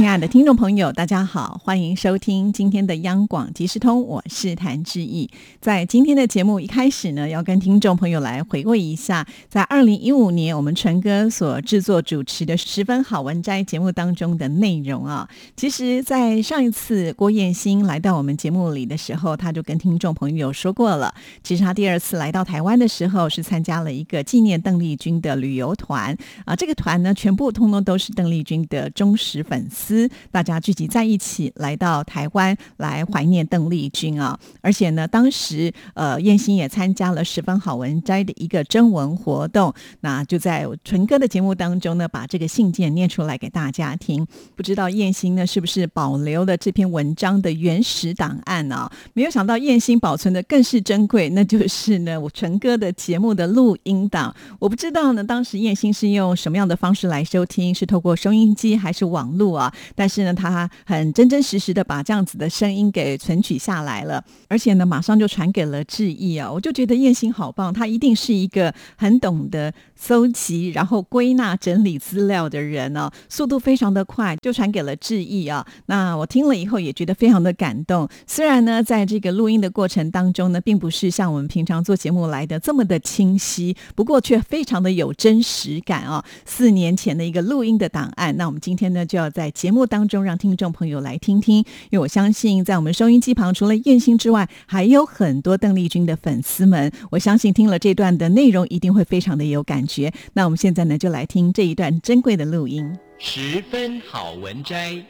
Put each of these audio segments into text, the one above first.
亲爱的听众朋友，大家好，欢迎收听今天的央广即时通，我是谭志毅。在今天的节目一开始呢，要跟听众朋友来回味一下，在二零一五年我们纯哥所制作主持的《十分好文摘》节目当中的内容啊。其实，在上一次郭燕新来到我们节目里的时候，他就跟听众朋友说过了。其实他第二次来到台湾的时候，是参加了一个纪念邓丽君的旅游团啊。这个团呢，全部通通都是邓丽君的忠实粉丝。大家聚集在一起，来到台湾来怀念邓丽君啊！而且呢，当时呃，燕心也参加了十分好文摘的一个征文活动，那就在纯哥的节目当中呢，把这个信件念出来给大家听。不知道燕心呢是不是保留了这篇文章的原始档案呢？没有想到燕心保存的更是珍贵，那就是呢我纯哥的节目的录音档。我不知道呢，当时燕心是用什么样的方式来收听，是透过收音机还是网络啊？但是呢，他很真真实实的把这样子的声音给存取下来了，而且呢，马上就传给了志毅啊！我就觉得燕心好棒，他一定是一个很懂得搜集、然后归纳、整理资料的人哦，速度非常的快，就传给了志毅啊。那我听了以后也觉得非常的感动。虽然呢，在这个录音的过程当中呢，并不是像我们平常做节目来的这么的清晰，不过却非常的有真实感啊！四年前的一个录音的档案，那我们今天呢，就要在节目当中让听众朋友来听听，因为我相信在我们收音机旁，除了燕心之外，还有很多邓丽君的粉丝们。我相信听了这段的内容，一定会非常的有感觉。那我们现在呢，就来听这一段珍贵的录音。十分好文摘，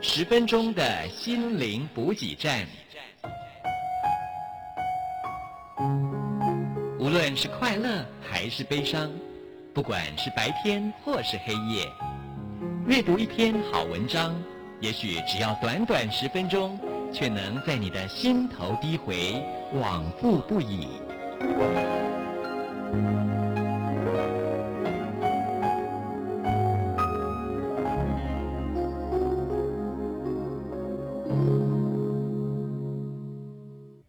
十分钟的心灵补给站。无论是快乐还是悲伤，不管是白天或是黑夜，阅读一篇好文章，也许只要短短十分钟，却能在你的心头低回，往复不已。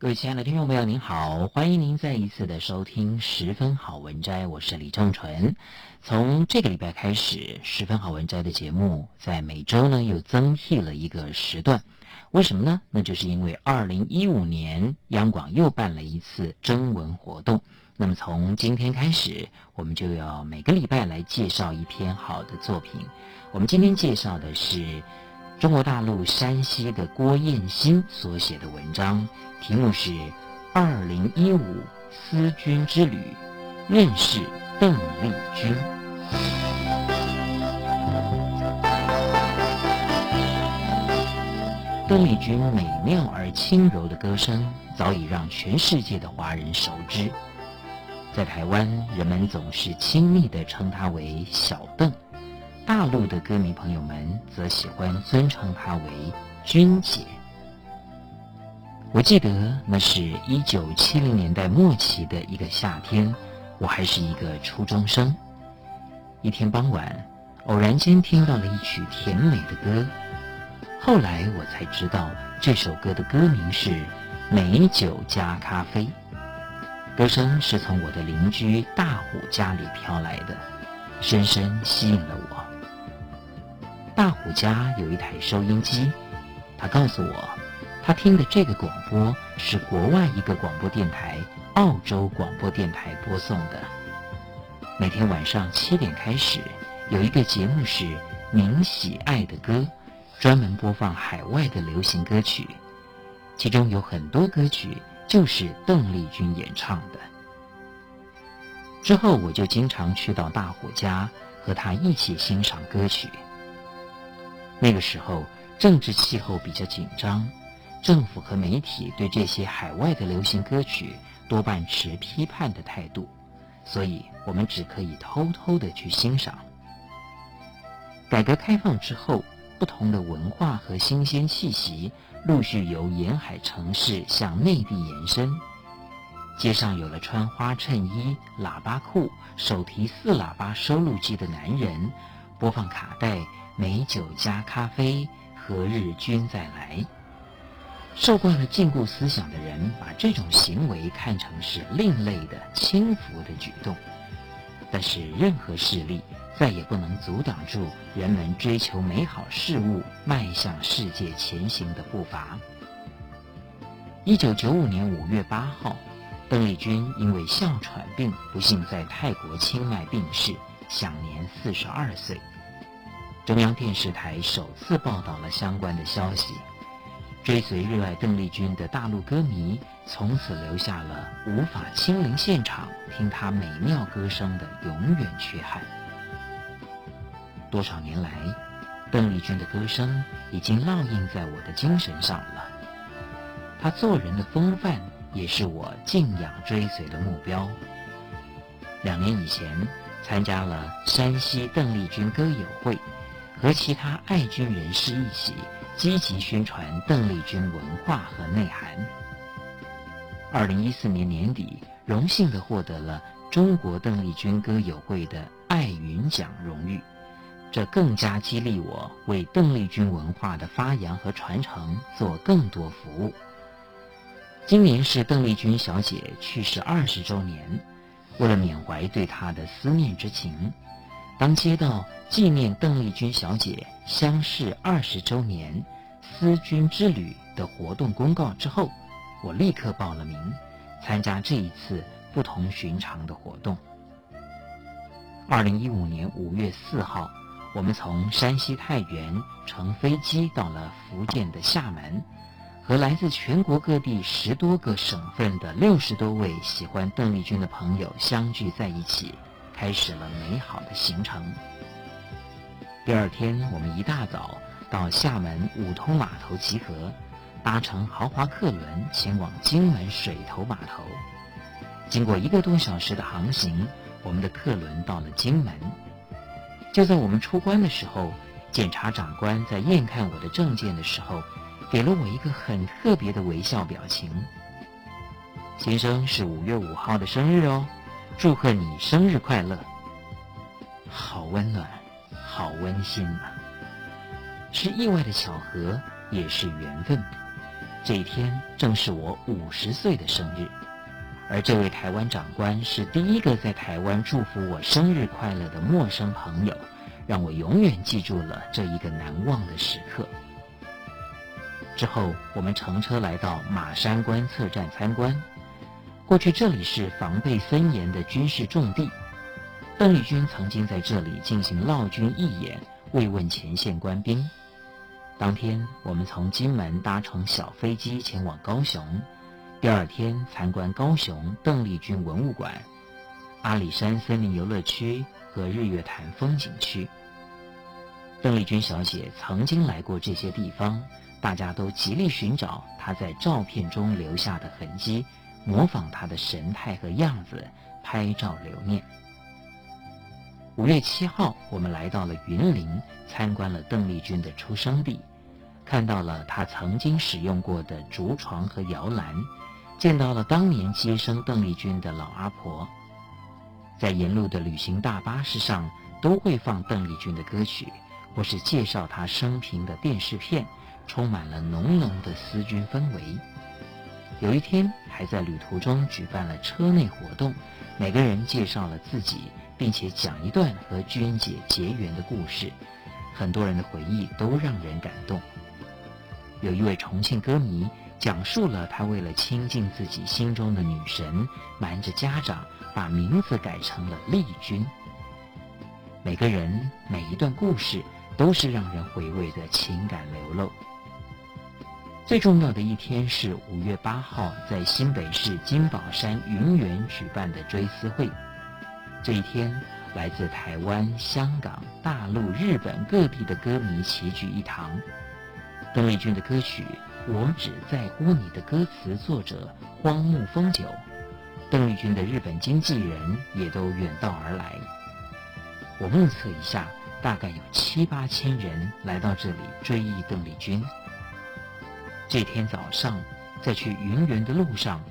各位亲爱的听众朋友，您好，欢迎您再一次的收听《十分好文摘》，我是李正纯。从这个礼拜开始，《十分好文摘》的节目在每周呢又增辟了一个时段。为什么呢？那就是因为二零一五年央广又办了一次征文活动。那么从今天开始，我们就要每个礼拜来介绍一篇好的作品。我们今天介绍的是。中国大陆山西的郭燕新所写的文章，题目是《二零一五思君之旅》，认识邓丽君。邓丽君美妙而轻柔的歌声，早已让全世界的华人熟知。在台湾，人们总是亲昵地称她为“小邓”。大陆的歌迷朋友们则喜欢尊称她为君姐。我记得那是一九七零年代末期的一个夏天，我还是一个初中生。一天傍晚，偶然间听到了一曲甜美的歌，后来我才知道这首歌的歌名是《美酒加咖啡》，歌声是从我的邻居大虎家里飘来的，深深吸引了我。大虎家有一台收音机，他告诉我，他听的这个广播是国外一个广播电台——澳洲广播电台播送的。每天晚上七点开始，有一个节目是“您喜爱的歌”，专门播放海外的流行歌曲，其中有很多歌曲就是邓丽君演唱的。之后，我就经常去到大虎家，和他一起欣赏歌曲。那个时候，政治气候比较紧张，政府和媒体对这些海外的流行歌曲多半持批判的态度，所以我们只可以偷偷的去欣赏。改革开放之后，不同的文化和新鲜气息陆续由沿海城市向内地延伸。街上有了穿花衬衣、喇叭裤、手提四喇叭收录机的男人，播放卡带，美酒加咖啡，何日君再来？受惯了禁锢思想的人，把这种行为看成是另类的轻浮的举动。但是，任何势力再也不能阻挡住人们追求美好事物、迈向世界前行的步伐。一九九五年五月八号。邓丽君因为哮喘病不幸在泰国清迈病逝，享年四十二岁。中央电视台首次报道了相关的消息，追随热爱邓丽君的大陆歌迷从此留下了无法亲临现场听她美妙歌声的永远缺憾。多少年来，邓丽君的歌声已经烙印在我的精神上了，她做人的风范。也是我敬仰追随的目标。两年以前，参加了山西邓丽君歌友会，和其他爱军人士一起积极宣传邓丽君文化和内涵。二零一四年年底，荣幸地获得了中国邓丽君歌友会的爱云奖荣誉，这更加激励我为邓丽君文化的发扬和传承做更多服务。今年是邓丽君小姐去世二十周年，为了缅怀对她的思念之情，当接到纪念邓丽君小姐相识二十周年思君之旅的活动公告之后，我立刻报了名，参加这一次不同寻常的活动。二零一五年五月四号，我们从山西太原乘飞机到了福建的厦门。和来自全国各地十多个省份的六十多位喜欢邓丽君的朋友相聚在一起，开始了美好的行程。第二天，我们一大早到厦门五通码头集合，搭乘豪华客轮前往金门水头码头。经过一个多小时的航行，我们的客轮到了金门。就在我们出关的时候，检察长官在验看我的证件的时候。给了我一个很特别的微笑表情。先生是五月五号的生日哦，祝贺你生日快乐！好温暖，好温馨啊！是意外的巧合，也是缘分。这一天正是我五十岁的生日，而这位台湾长官是第一个在台湾祝福我生日快乐的陌生朋友，让我永远记住了这一个难忘的时刻。之后，我们乘车来到马山观测站参观。过去这里是防备森严的军事重地，邓丽君曾经在这里进行闹军义演，慰问前线官兵。当天，我们从金门搭乘小飞机前往高雄，第二天参观高雄邓丽君文物馆、阿里山森林游乐区和日月潭风景区。邓丽君小姐曾经来过这些地方。大家都极力寻找她在照片中留下的痕迹，模仿他的神态和样子，拍照留念。五月七号，我们来到了云林，参观了邓丽君的出生地，看到了她曾经使用过的竹床和摇篮，见到了当年接生邓丽君的老阿婆。在沿路的旅行大巴士上，都会放邓丽君的歌曲，或是介绍她生平的电视片。充满了浓浓的思君氛围。有一天，还在旅途中举办了车内活动，每个人介绍了自己，并且讲一段和娟姐结缘的故事。很多人的回忆都让人感动。有一位重庆歌迷讲述了他为了亲近自己心中的女神，瞒着家长把名字改成了丽君。每个人每一段故事都是让人回味的情感流露。最重要的一天是五月八号，在新北市金宝山云园举办的追思会。这一天，来自台湾、香港、大陆、日本各地的歌迷齐聚一堂。邓丽君的歌曲《我只在乎你》的歌词作者荒木丰久，邓丽君的日本经纪人也都远道而来。我目测一下，大概有七八千人来到这里追忆邓丽君。这天早上，在去云园的路上，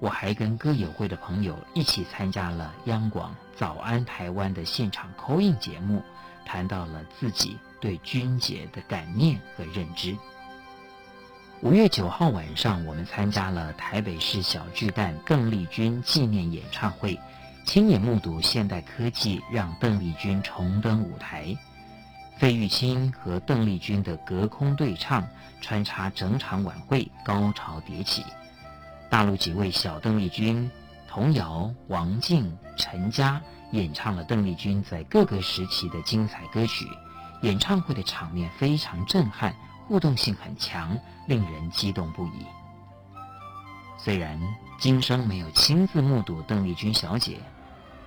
我还跟歌友会的朋友一起参加了央广《早安台湾》的现场口音节目，谈到了自己对君姐的感念和认知。五月九号晚上，我们参加了台北市小巨蛋邓丽君纪念演唱会，亲眼目睹现代科技让邓丽君重登舞台。费玉清和邓丽君的隔空对唱穿插整场晚会，高潮迭起。大陆几位小邓丽君，童谣、王静、陈嘉演唱了邓丽君在各个时期的精彩歌曲，演唱会的场面非常震撼。互动性很强，令人激动不已。虽然今生没有亲自目睹邓丽君小姐，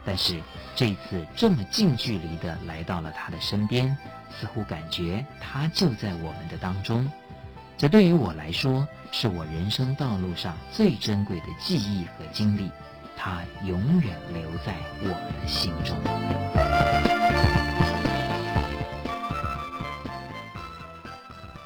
但是这次这么近距离的来到了他的身边，似乎感觉他就在我们的当中。这对于我来说，是我人生道路上最珍贵的记忆和经历，它永远留在我们的心中。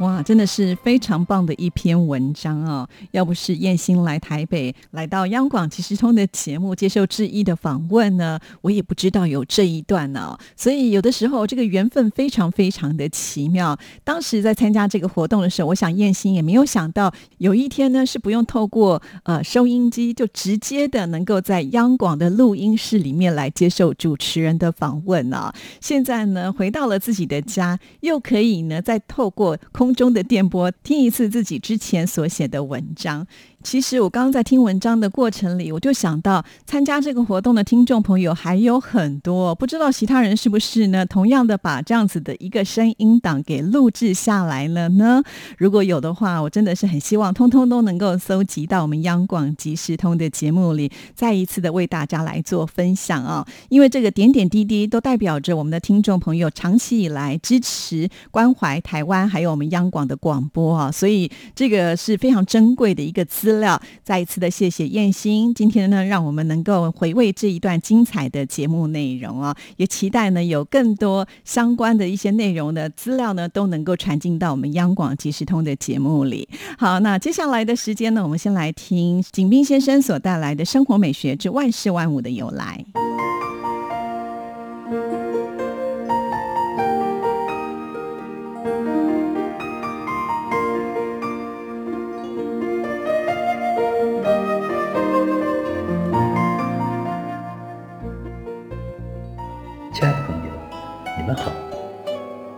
哇，真的是非常棒的一篇文章啊！要不是燕心来台北，来到央广即时通的节目接受志毅的访问呢，我也不知道有这一段呢。所以有的时候这个缘分非常非常的奇妙。当时在参加这个活动的时候，我想燕心也没有想到有一天呢是不用透过呃收音机，就直接的能够在央广的录音室里面来接受主持人的访问啊。现在呢回到了自己的家，又可以呢再透过空。中的电波，听一次自己之前所写的文章。其实我刚刚在听文章的过程里，我就想到参加这个活动的听众朋友还有很多，不知道其他人是不是呢？同样的把这样子的一个声音档给录制下来了呢？如果有的话，我真的是很希望通通都能够搜集到我们央广即时通的节目里，再一次的为大家来做分享啊！因为这个点点滴滴都代表着我们的听众朋友长期以来支持关怀台湾，还有我们央广的广播啊，所以这个是非常珍贵的一个资。资料再一次的谢谢燕心，今天呢，让我们能够回味这一段精彩的节目内容啊，也期待呢有更多相关的一些内容的资料呢，都能够传进到我们央广即时通的节目里。好，那接下来的时间呢，我们先来听景斌先生所带来的生活美学之万事万物的由来。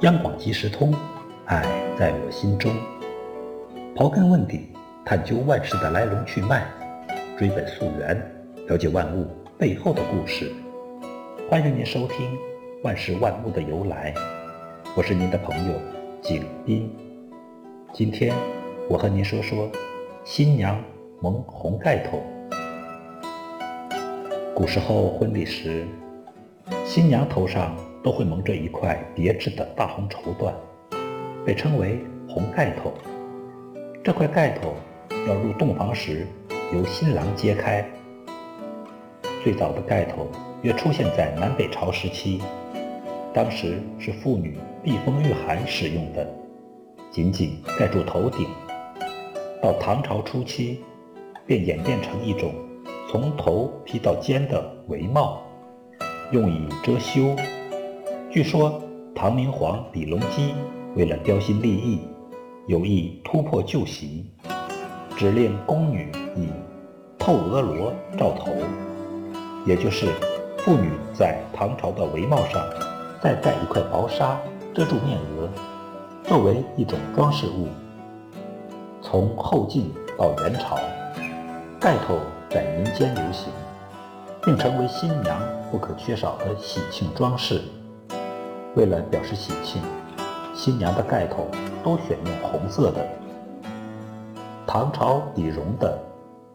央广即时通，爱在我心中。刨根问底，探究万事的来龙去脉，追本溯源，了解万物背后的故事。欢迎您收听《万事万物的由来》，我是您的朋友景斌。今天我和您说说新娘蒙红盖头。古时候婚礼时，新娘头上。都会蒙着一块别致的大红绸缎，被称为红盖头。这块盖头要入洞房时由新郎揭开。最早的盖头约出现在南北朝时期，当时是妇女避风御寒使用的，紧紧盖住头顶。到唐朝初期，便演变成一种从头披到肩的围帽，用以遮羞。据说唐明皇李隆基为了标新立异，有意突破旧习，指令宫女以透额罗罩头，也就是妇女在唐朝的帷帽上再盖一块薄纱遮住面额，作为一种装饰物。从后晋到元朝，盖头在民间流行，并成为新娘不可缺少的喜庆装饰。为了表示喜庆，新娘的盖头都选用红色的。唐朝李荣的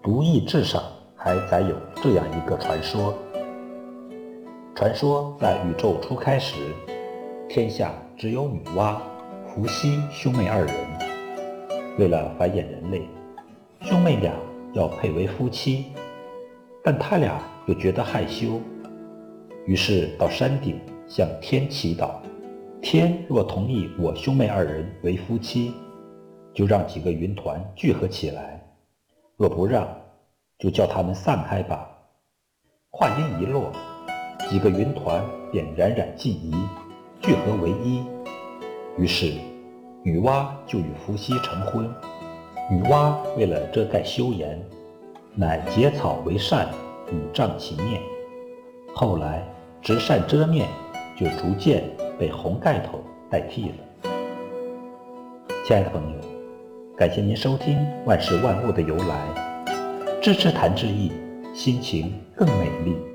《独异志》上还载有这样一个传说：传说在宇宙初开时，天下只有女娲、伏羲兄妹二人。为了繁衍人类，兄妹俩要配为夫妻，但他俩又觉得害羞，于是到山顶。向天祈祷，天若同意我兄妹二人为夫妻，就让几个云团聚合起来；若不让，就叫他们散开吧。话音一落，几个云团便冉冉尽移，聚合为一。于是，女娲就与伏羲成婚。女娲为了遮盖羞颜，乃结草为扇，以障其面。后来，执扇遮面就逐渐被红盖头代替了。亲爱的朋友，感谢您收听《万事万物的由来》，支持谭志毅，心情更美丽。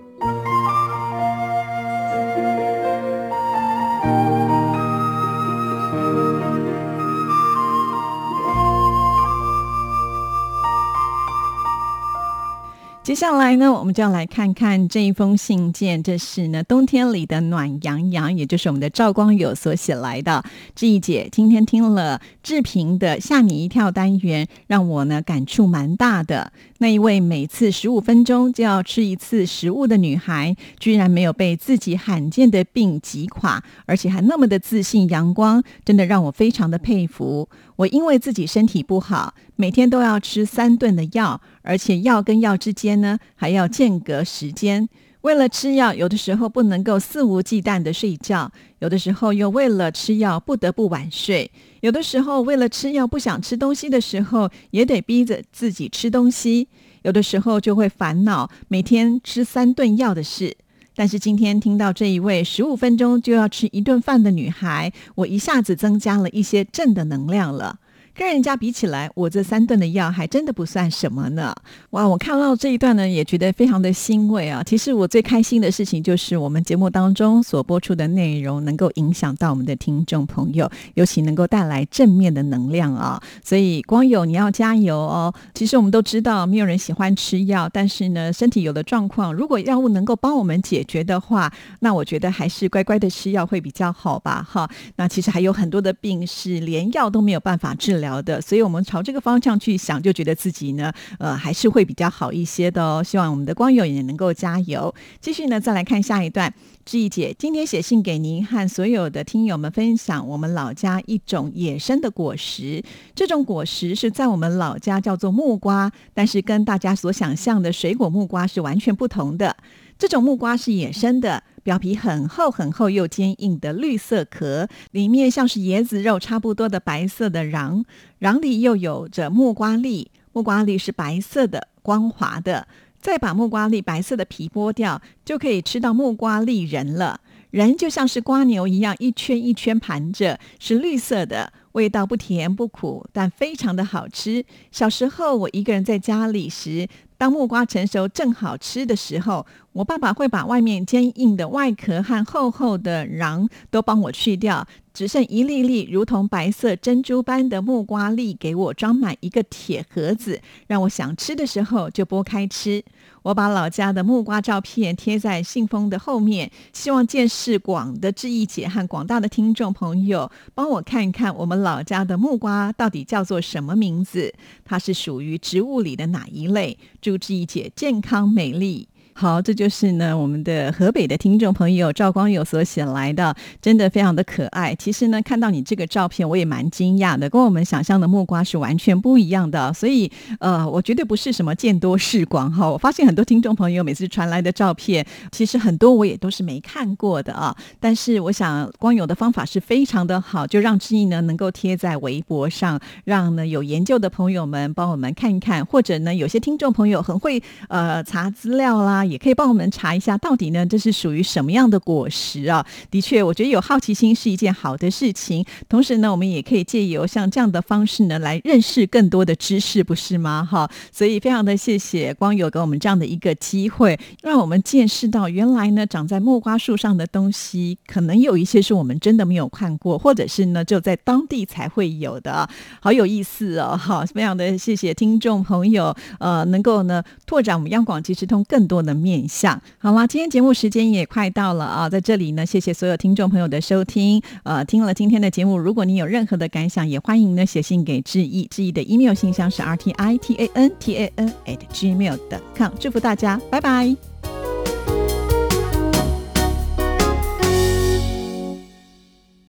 接下来呢，我们就要来看看这一封信件。这是呢，冬天里的暖洋洋，也就是我们的赵光友所写来的。志毅姐今天听了志平的吓你一跳单元，让我呢感触蛮大的。那一位每次十五分钟就要吃一次食物的女孩，居然没有被自己罕见的病击垮，而且还那么的自信阳光，真的让我非常的佩服。我因为自己身体不好，每天都要吃三顿的药，而且药跟药之间呢还要间隔时间。为了吃药，有的时候不能够肆无忌惮的睡觉，有的时候又为了吃药不得不晚睡，有的时候为了吃药不想吃东西的时候，也得逼着自己吃东西，有的时候就会烦恼每天吃三顿药的事。但是今天听到这一位十五分钟就要吃一顿饭的女孩，我一下子增加了一些正的能量了。跟人家比起来，我这三顿的药还真的不算什么呢。哇，我看到这一段呢，也觉得非常的欣慰啊。其实我最开心的事情就是我们节目当中所播出的内容能够影响到我们的听众朋友，尤其能够带来正面的能量啊。所以光友你要加油哦。其实我们都知道，没有人喜欢吃药，但是呢，身体有了状况，如果药物能够帮我们解决的话，那我觉得还是乖乖的吃药会比较好吧。哈，那其实还有很多的病是连药都没有办法治疗。聊的，所以我们朝这个方向去想，就觉得自己呢，呃，还是会比较好一些的哦。希望我们的光友也能够加油。继续呢，再来看下一段。志毅姐今天写信给您和所有的听友们分享我们老家一种野生的果实。这种果实是在我们老家叫做木瓜，但是跟大家所想象的水果木瓜是完全不同的。这种木瓜是野生的。表皮很厚很厚又坚硬的绿色壳，里面像是椰子肉差不多的白色的瓤，瓤里又有着木瓜粒，木瓜粒是白色的光滑的。再把木瓜粒白色的皮剥掉，就可以吃到木瓜粒仁了。仁就像是瓜牛一样，一圈一圈盘着，是绿色的，味道不甜不苦，但非常的好吃。小时候我一个人在家里时。当木瓜成熟正好吃的时候，我爸爸会把外面坚硬的外壳和厚厚的瓤都帮我去掉，只剩一粒粒如同白色珍珠般的木瓜粒，给我装满一个铁盒子，让我想吃的时候就剥开吃。我把老家的木瓜照片贴在信封的后面，希望见识广的志毅姐和广大的听众朋友帮我看一看，我们老家的木瓜到底叫做什么名字？它是属于植物里的哪一类？祝志毅姐健康美丽。好，这就是呢我们的河北的听众朋友赵光友所写来的，真的非常的可爱。其实呢，看到你这个照片，我也蛮惊讶的，跟我们想象的木瓜是完全不一样的。所以，呃，我绝对不是什么见多识广哈。我发现很多听众朋友每次传来的照片，其实很多我也都是没看过的啊。但是，我想光友的方法是非常的好，就让志毅呢能够贴在微博上，让呢有研究的朋友们帮我们看一看，或者呢有些听众朋友很会呃查资料啦。也可以帮我们查一下，到底呢这是属于什么样的果实啊？的确，我觉得有好奇心是一件好的事情。同时呢，我们也可以借由像这样的方式呢，来认识更多的知识，不是吗？哈，所以非常的谢谢光友给我们这样的一个机会，让我们见识到原来呢长在木瓜树上的东西，可能有一些是我们真的没有看过，或者是呢就在当地才会有的，好有意思哦！哈，非常的谢谢听众朋友，呃，能够呢拓展我们央广即时通更多的。面相好啦，今天节目时间也快到了啊，在这里呢，谢谢所有听众朋友的收听。呃，听了今天的节目，如果你有任何的感想，也欢迎呢写信给志毅，志毅的 email 信箱是 r t i t a n t a n at gmail.com。祝福大家，拜拜。